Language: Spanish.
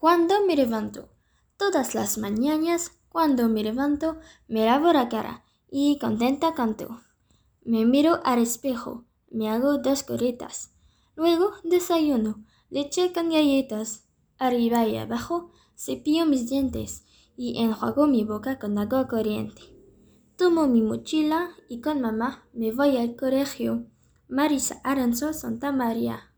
Cuando me levanto. Todas las mañanas, cuando me levanto, me lavo la cara y contenta canto. Me miro al espejo, me hago dos coritas. Luego desayuno, leche con galletas. Arriba y abajo, cepillo mis dientes y enjuago mi boca con agua corriente. Tomo mi mochila y con mamá me voy al colegio. Marisa Aranzo Santa María.